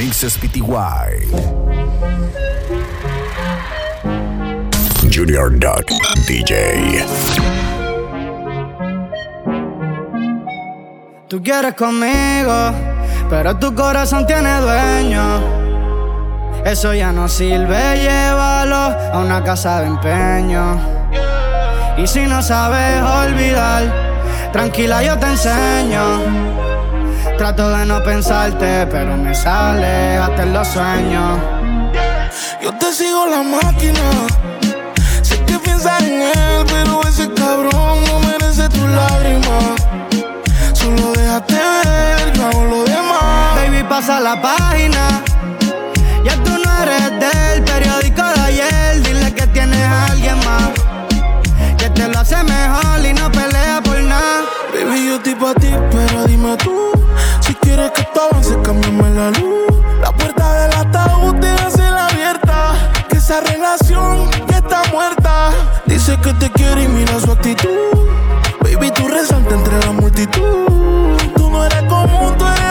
Mixes PTY. Junior Duck DJ. Tú quieres conmigo, pero tu corazón tiene dueño. Eso ya no sirve, llévalo a una casa de empeño. Y si no sabes olvidar, tranquila yo te enseño. Trato de no pensarte, pero me sale hasta en los sueños. Yo te sigo la máquina. Sé que piensas en él, pero ese cabrón no merece tu lágrima. Solo déjate ver, yo hago lo demás. Baby, pasa la página ya tú no eres del periódico de ayer. Dile que tienes a alguien más. Que te lo hace mejor y no pelea por nada. Baby, yo estoy pa' ti, pero dime tú. Si quieres que todo avance, cámbiame la luz. La puerta del ataúd déjase la abierta. Que esa relación ya está muerta. Dice que te quiere y mira su actitud. Baby, tú resaltas entre la multitud. Tú no eres común, tú eres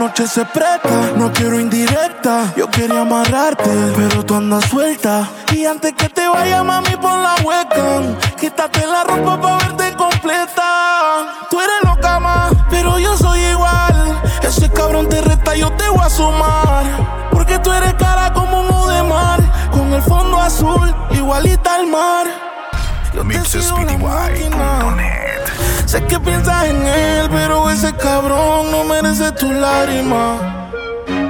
noche se presta, no quiero indirecta. Yo quería amarrarte, pero tú andas suelta. Y antes que te vaya, mami, por la hueca. Quítate la ropa pa' verte completa. Tú eres loca, más, pero yo soy igual. Ese cabrón te resta, yo te voy a sumar. Porque tú eres cara como uno de mar. Con el fondo azul, igualita al mar. Yo Sé que piensas en él, pero ese cabrón no merece tu lágrima.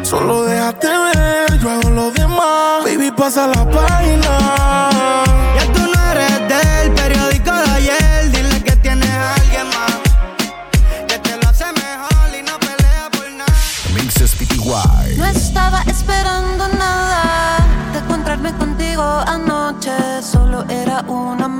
Solo déjate ver, yo hago lo demás. Baby, pasa la página.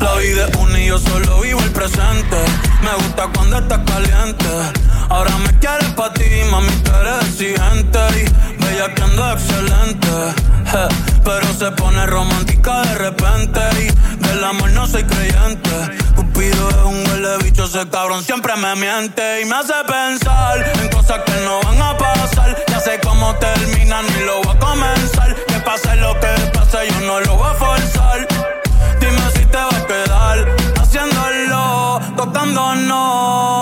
La vida es una y yo solo vivo el presente. Me gusta cuando estás caliente. Ahora me quieres pa' ti, mami, tú eres exigente. Y bella que ando excelente. pero se pone romántica de repente. Y del amor no soy creyente. Cupido es un huele bicho, ese cabrón siempre me miente. Y me hace pensar en cosas que no van a pasar. Ya sé cómo terminan y lo voy a comenzar. Que pase lo que pase, yo no lo voy a forzar haciéndolo, tocándonos.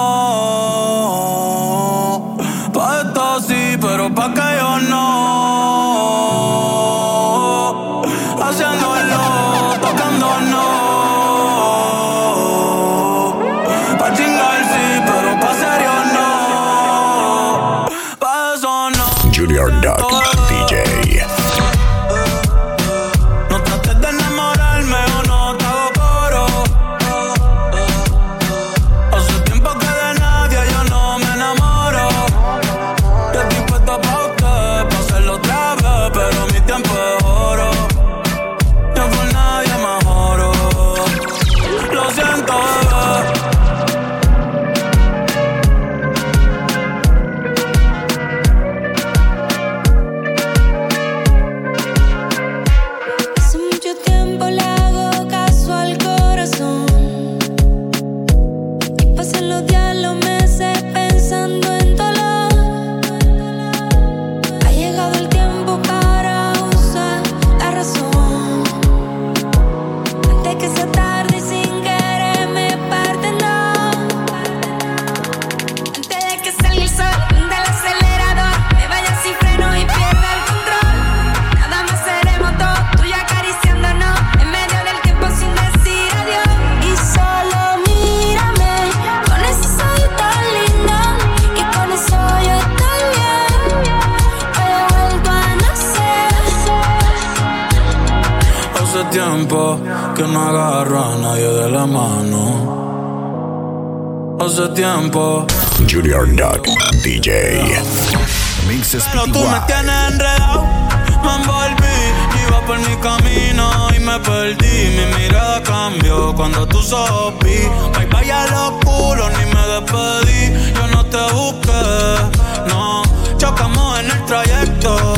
Que no agarro a nadie de la mano. Hace tiempo. Junior Duck DJ. Pero tú me tienes enredado. Me envolví, iba por mi camino y me perdí. Mi mirada cambió cuando tú sopí. Bye bye a los culos, ni me despedí. Yo no te busqué, no. Chocamos en el trayecto.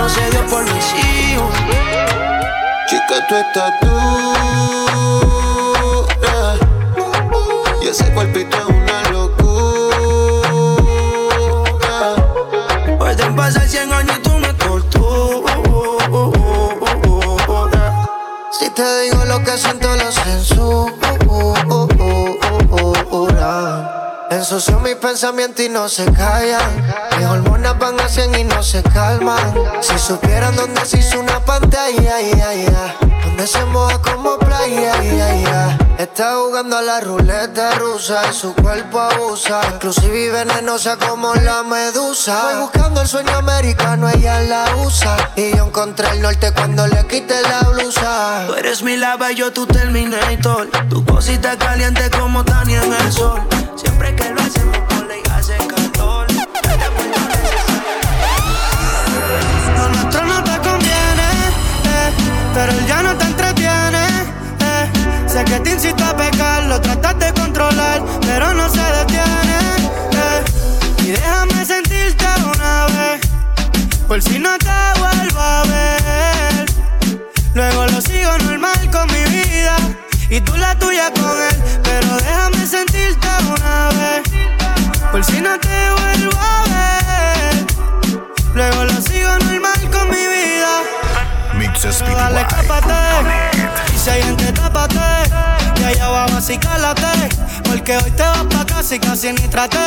No se dio por mis hijos. Chica, tú estás tú. Y ese cuerpito es una Ensucio mis pensamientos y no se callan. Mis hormonas van a 100 y no se calman. Si supieran dónde se hizo una pantalla, donde se moja como playa, Está jugando a la ruleta rusa y su cuerpo abusa. Inclusive y venenosa como la medusa. Voy buscando el sueño americano, ella la usa. Y yo encontré el norte cuando le quité la blusa. Tú eres mi lava y yo tu Terminator. Tu cosita caliente como Tania en el sol. Siempre que lo hacemos y hace calor. Lo nuestro no te conviene, eh, pero él ya no te. Sé que te incito a pecar, lo tratas de controlar, pero no se detiene. Eh. Y déjame sentirte una vez, por si no te vuelvo a ver. Luego lo sigo normal con mi vida y tú la tuya con él. Pero déjame sentirte una vez, por si no te vuelvo a ver. Luego lo sigo normal con mi vida. Mixes Dale, escápate. Y si hay gente, tápate. Y allá abajo así cálate. Porque hoy te vas pa' casa y casi ni traté.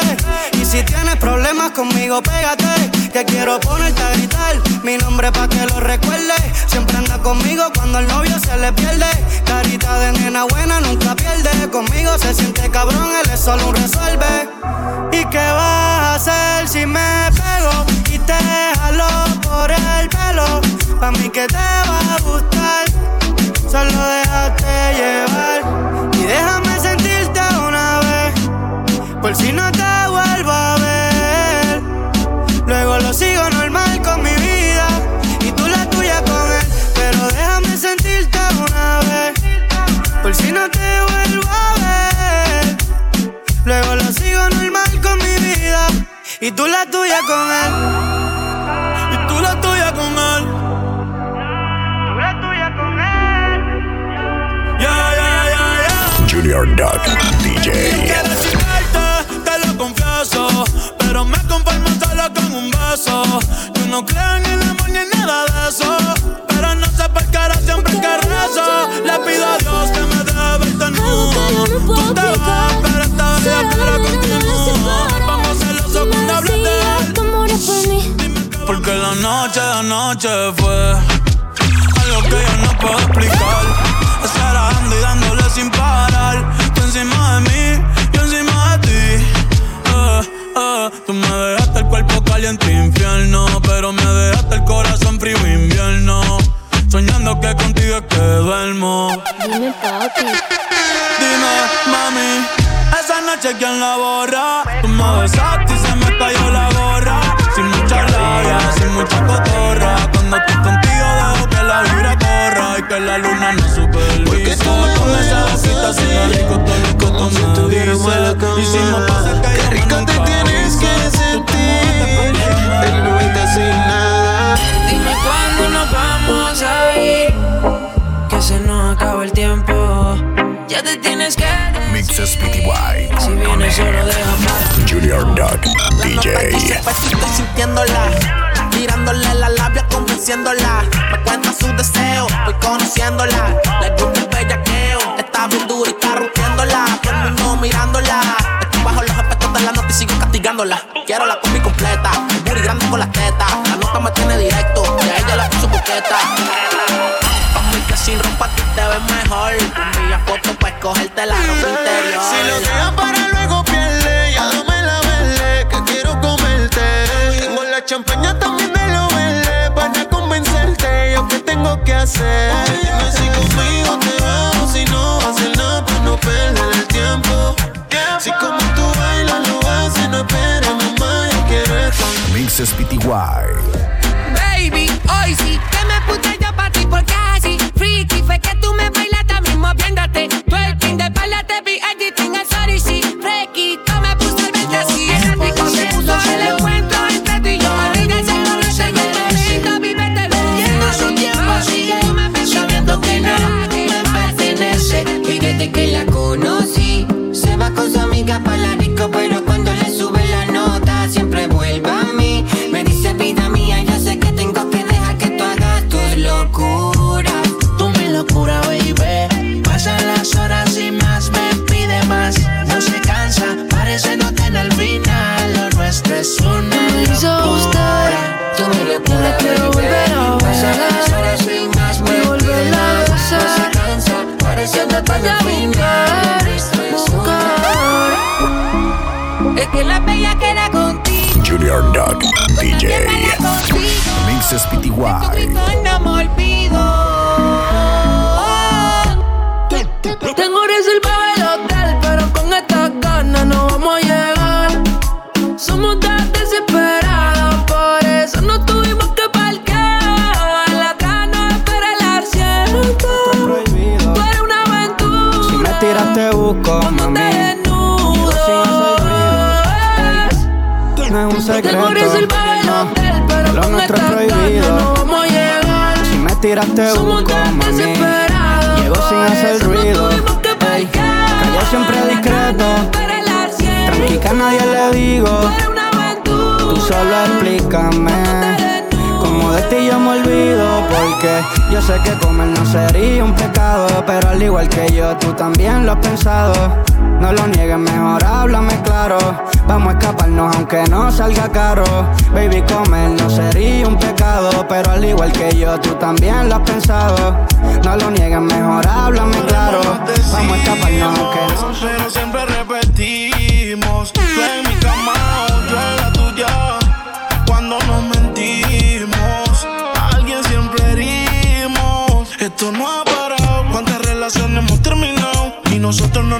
Y si tienes problemas conmigo, pégate. Que quiero ponerte a gritar mi nombre pa' que lo recuerde. Siempre anda conmigo cuando el novio se le pierde. Carita de nena buena nunca pierde. Conmigo se siente cabrón, él es solo un resuelve. ¿Y qué vas a hacer si me pego y te jalo por el pelo? Pa' mí que te va a gustar. Solo déjate llevar y déjame sentirte una vez. Por si no te vuelvo a ver. Luego lo sigo normal con mi vida y tú la tuya con él. Pero déjame sentirte una vez. Por si no te vuelvo a ver. Luego lo sigo normal con mi vida y tú la tuya con él. DJ. Te lo confieso. Pero me conformo solo con un beso. Yo no creo en el amor ni en nada de eso. Pero no sé por qué ahora siempre que rezo. Le pido a Dios que me deje verte nu. Tú te vas, pero esta vez yo quiero continuar. Vamos a hacerlo cuando hables de él. Porque la noche de anoche fue algo que yo no puedo explicar. Sin parar. Tú encima de mí, yo encima de ti. Eh, eh, tú me dejaste el cuerpo caliente infierno, pero me dejaste el corazón frío invierno. Soñando que contigo es que duermo. Dime, papi. Dime, mami, esa noche quién la borra. Tú me besaste y se me cayó la gorra. Sin mucha labia, sin mucha cotorra. Cuando estoy contigo dejo que la vibra corra y que la luna no supervisa. Suena rico todo que si tuviéramos la cama. Y si me pasa que Qué rico te tienes que sentir. no irte sin nada. Dime cuándo nos vamos a ir. Que se nos acaba el tiempo. Ya te tienes que Mixes PTY. Si vienes solo déjame. Junior Junior Duck DJ. estoy sintiéndola. Tirándole la labia, convenciéndola. Me cuenta su deseo, voy conociéndola. Le gusta el bellaqueo, está bien dura y está rompiéndola. Todo el mirándola. Estoy bajo los efectos de la nota y sigo castigándola. Quiero la combi completa, el booty grande con las tetas. La nota me tiene directo, y ella la puso boqueta. Pa' que sin ropa tú te ves mejor. Envía fotos pa' escogerte la ropa interior. Si lo dejas para luego pierde, ya dame la verde, que quiero comerte. Tengo la champaña, también me lo verde, para convencerte. Yo qué tengo que hacer. Dime si conmigo te Mixes PTY. Baby, hoy sí que me puse yo pa' ti porque así Freaky fue que tú me bailaste mismo viéndote. Tú el pin de espalda te vi editing el sorry sí Freaky, tú me puse el verde así El rico se puso el encuentro entre tú y yo. Arriba ese color se me momento, vívete Nuestro tiempo sigue sabiendo que no me pertenece Y desde que la conocí Se va con su amiga pa' la Duck DJ. Mixes PTY. no me olvido Tengo reservado el hotel, pero con esta ganas no vamos a llegar. Somos tan desesperados, por eso no tuvimos que parquear. La cana espera el asiento. Tú eres una aventura. Si me tiras te busco, Cuando mami. No es un secreto. Reservado el hotel, pero Lo nuestro es prohibido. no vamos a llegar. Si me tiras te Somos busco, mami. Llego sin hacer ruido. Ey, callado siempre discreto. Tranqui que a nadie le digo. Tú solo explícame. Como de ti yo me olvido porque yo sé que comer no sería un pecado Pero al igual que yo, tú también lo has pensado No lo niegues, mejor háblame claro Vamos a escaparnos aunque no salga caro Baby, comer no sería un pecado Pero al igual que yo, tú también lo has pensado No lo niegues, mejor háblame claro Vamos a escaparnos aunque no Pero siempre repetimos. Tú en mi cama, yo en la tuya. Cuando nos mentimos, a alguien siempre herimos. Esto no ha parado. ¿Cuántas relaciones hemos terminado? Y nosotros no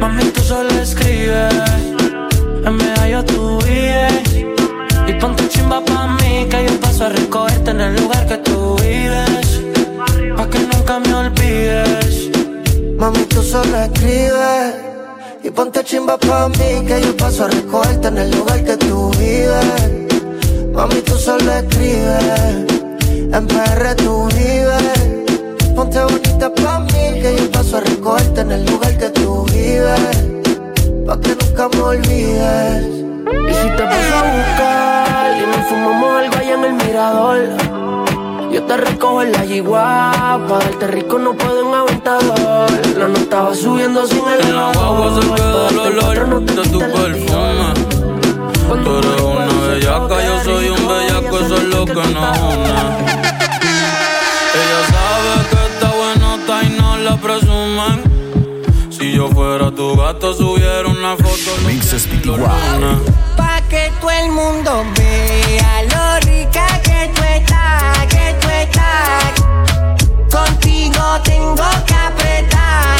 Mami, tú solo escribes En medallo tú vives. Y ponte chimba pa' mí Que yo paso a recogerte en el lugar que tú vives. Pa' que nunca me olvides. Mami, tú solo escribes y ponte chimba pa' mí que yo paso a recogerte en el lugar que tú vives. Mami, tú solo escribes, en PR tú vives. Ponte bonita pa' que yo paso a recogerte en el lugar que tú vives. Pa' que nunca me olvides. Y si te paso a buscar Y nos fumamos algo allá en el mirador Yo te recojo en la yigua Pa' darte rico no puedo en aventador La nota va subiendo sin el En la guagua se queda el olor de tu perfume. Tú eres una bellaca, yo soy un bellaco, eso es lo que nos une. Ella yo fuera tu gato, subiera una foto. Mixes los PTY. lunes. todo el mundo vea lo rica que tú estás, que tú estás. Contigo tengo que apretar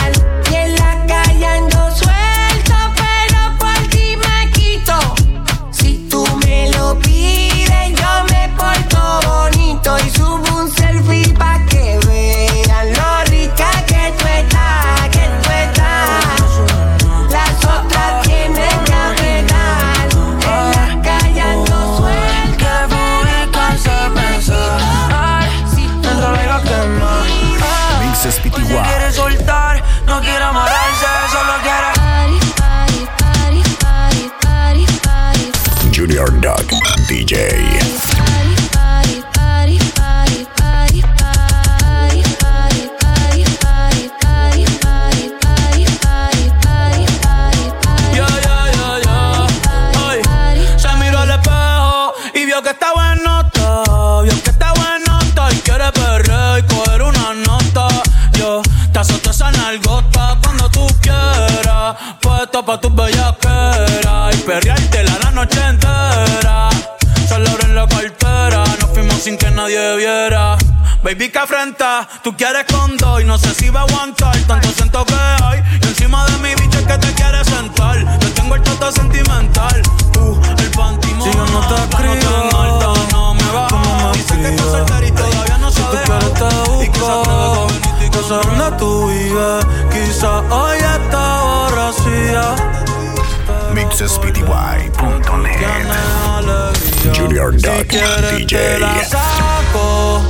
tú quieres con dos y no sé si va a aguantar tanto siento que hay. Y encima de mi bicho es que te quieres sentar. Yo tengo el toto sentimental, uh, el panty Si yo no te escribo, no no me va. ¿cómo me Dice que estás soltera y todavía no Si tú sabes. quieres te busco, sé dónde tú vives. Quizá hoy está borracía. MixesPTY.net. Junior Si Duck quieres te la DJ.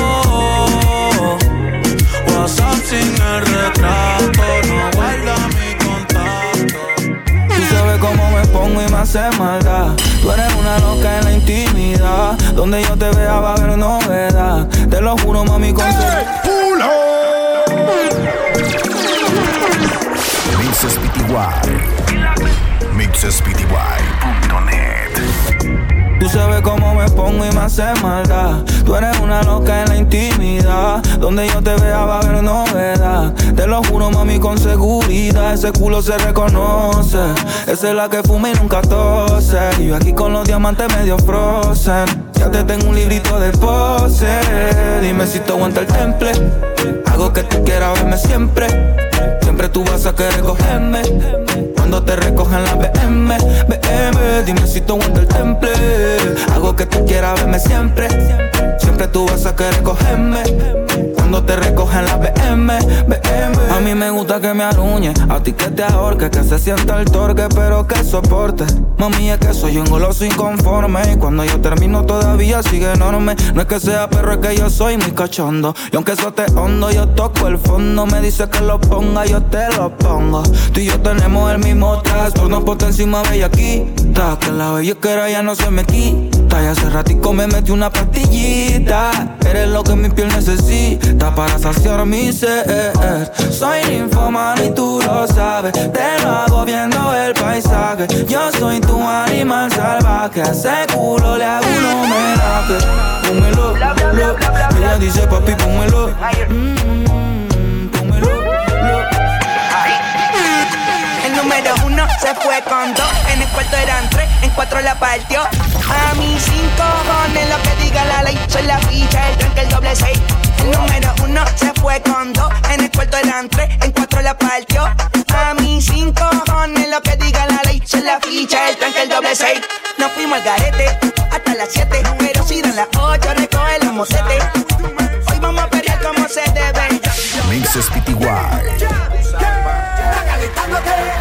sin el retrato No guarda mi contacto Tú sabes cómo me pongo y me hace maldad. Tú eres una loca en la intimidad. Donde yo te vea va a haber novedad. Te lo juro, mami, con Mixes PTY. Mixes PTY.net. Tú sabes cómo me pongo y me hace maldad. Tú eres una loca en la intimidad. Donde yo te vea va a haber novedad. Te lo juro, mami, con seguridad. Ese culo se reconoce. Esa es la que fuma y nunca tose. Y yo aquí con los diamantes medio frozen. Ya te tengo un librito de pose. Dime si te aguanta el temple. Hago que tú quieras verme siempre. Siempre tú vas a querer cogerme. Cuando te recogen la BM, BM, dime si te aguanta el temple. Hago que tú quieras verme siempre. Siempre tú vas a querer cogerme. Cuando te recogen la BM, BM. A mí me gusta que me aruñe, a ti que te ahorque, que se sienta el torque, pero que soporte. Mami, es que soy un goloso inconforme. Y cuando yo termino todavía sigue enorme. No es que sea perro, es que yo soy muy cachondo. Y aunque eso te hondo, yo toco el fondo. Me dice que lo ponga, yo te lo pongo. Tú y yo tenemos el mismo trastorno, por encima bellaquita. Que la bellaquera ya no se me quita. Y hace ratico me metí una pastillita. Eres lo que mi piel necesita para saciar mi sed. Soy ninfomano y tú lo sabes. Te lo hago viendo el paisaje. Yo soy tu animal salvaje. A ese culo le hago un homenaje. Pónmelo, lo. Ella dice papi, pónmelo. Mm, se fue con dos, en el cuarto eran tres, en cuatro la partió. A mis cinco cojones lo que diga la ley, soy la ficha, el tranque, el doble seis. El número uno se fue con dos, en el cuarto eran tres, en cuatro la partió. A mis cinco cojones lo que diga la ley, soy la ficha, el tranque, el doble seis. Nos fuimos al garete hasta las siete, pero si dan las ocho recoge los mocetes. Hoy vamos a pelear como se debe. Mixes PTY. yo calentándome.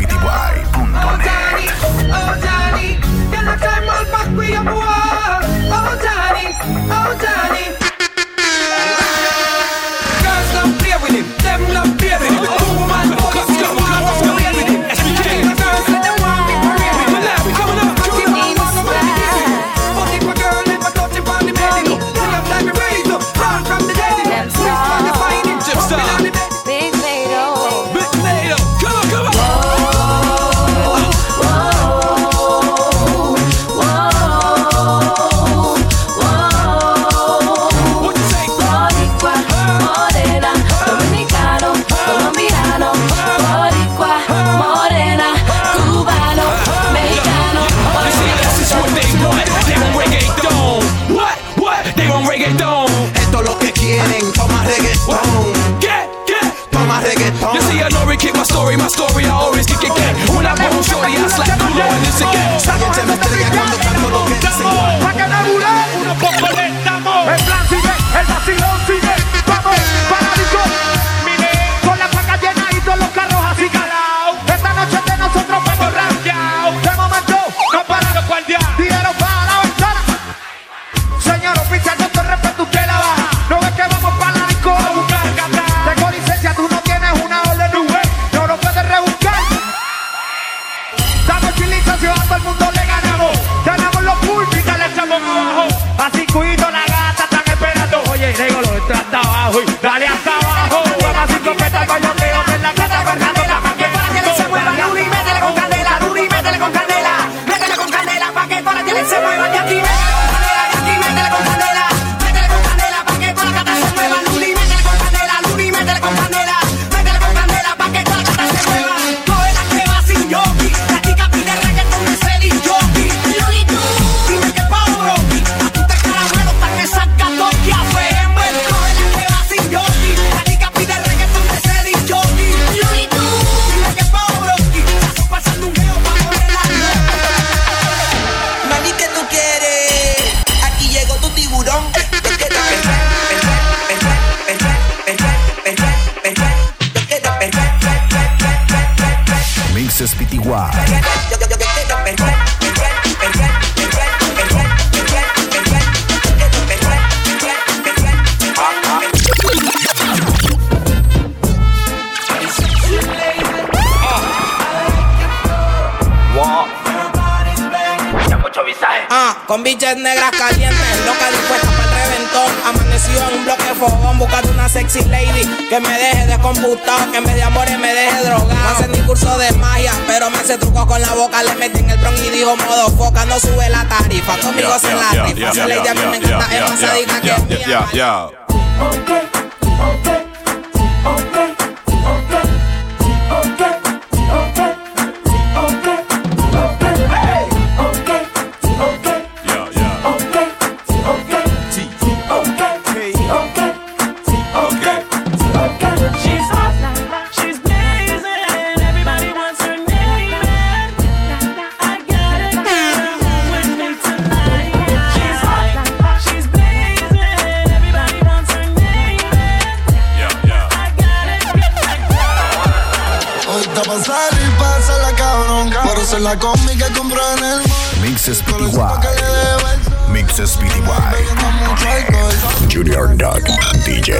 PTY. You see, I know we keep my story, my story, I always kick it. Ah, con bichas negras calientes, loca dispuesta para el reventón. Amanecido en un bloque fogón, buscando una sexy lady que me deje descomputado, que me de amores me deje drogado. No hace ni curso de magia, pero me hace truco con la boca. Le metí en el bron y dijo modo foca, no sube la tarifa. Conmigo se yeah, la yeah, rifa. Esa lady a mí me encanta, es más sádica que mía. Okay, okay. La combi que compró en el mall. Mix Speedy Mix Speedy Junior Duck DJ.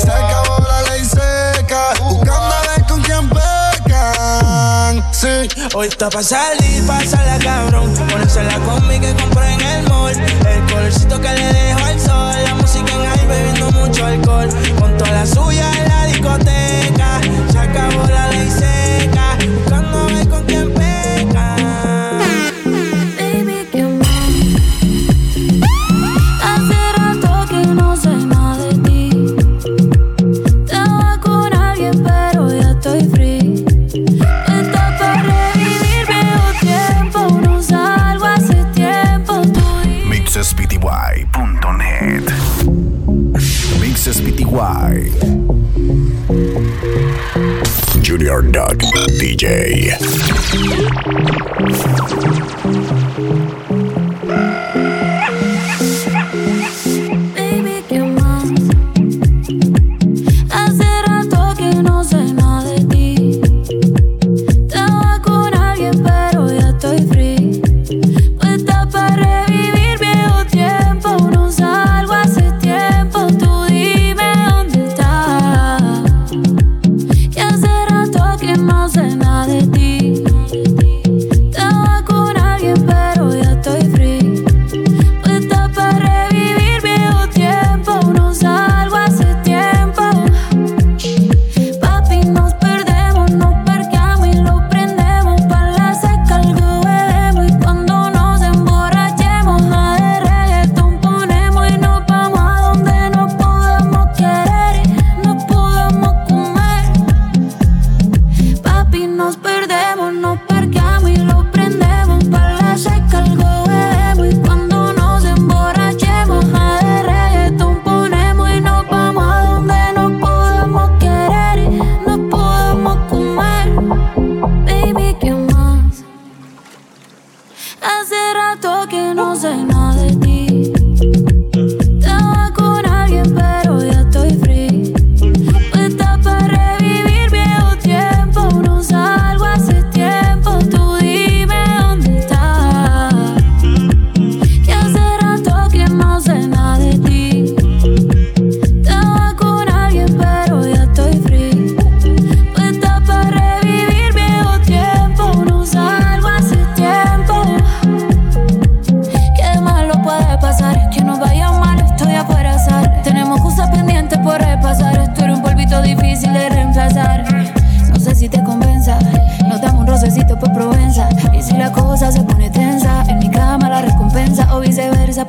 Se acabó la ley seca. Buscando a ver con quién pecan. Sí, hoy está pa' salir, pasa la cabrón. Ponerse la combi que compró en el mall. El colorcito que le dejo al sol. La música en ahí bebiendo mucho alcohol. Con toda la suya en la discoteca. Se acabó la ley seca. Dj.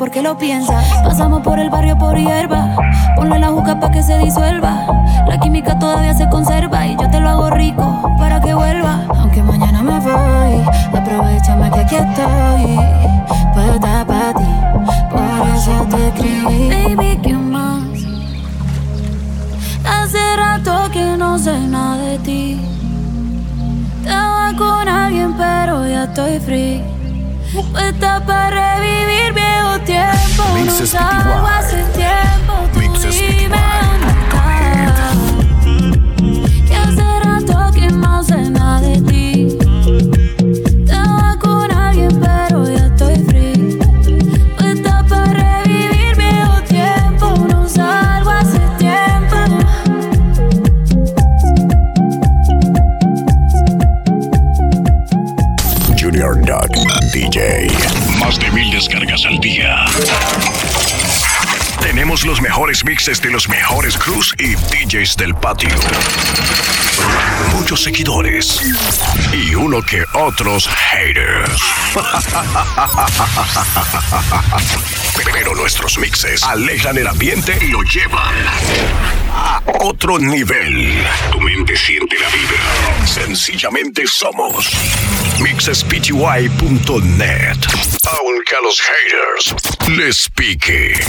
porque lo piensa. Pasamos por el barrio por hierba, ponle la juca pa' que se disuelva. La química todavía se conserva y yo te lo hago rico para que vuelva. Aunque mañana me voy, aprovechame que aquí estoy. Puedo estar para ti, por eso te escribí. Baby, ¿qué más? Hace rato que no sé nada de ti. Estaba con alguien, pero ya estoy free. Puesta para revivir viejo tiempo. Mix no tiempo. Mix mixes de los mejores crews y DJs del patio. Muchos seguidores y uno que otros haters. Pero nuestros mixes alejan el ambiente y lo llevan a otro nivel. Tu mente siente la vibra. Sencillamente somos mixespty.net. Aunque a los haters les pique.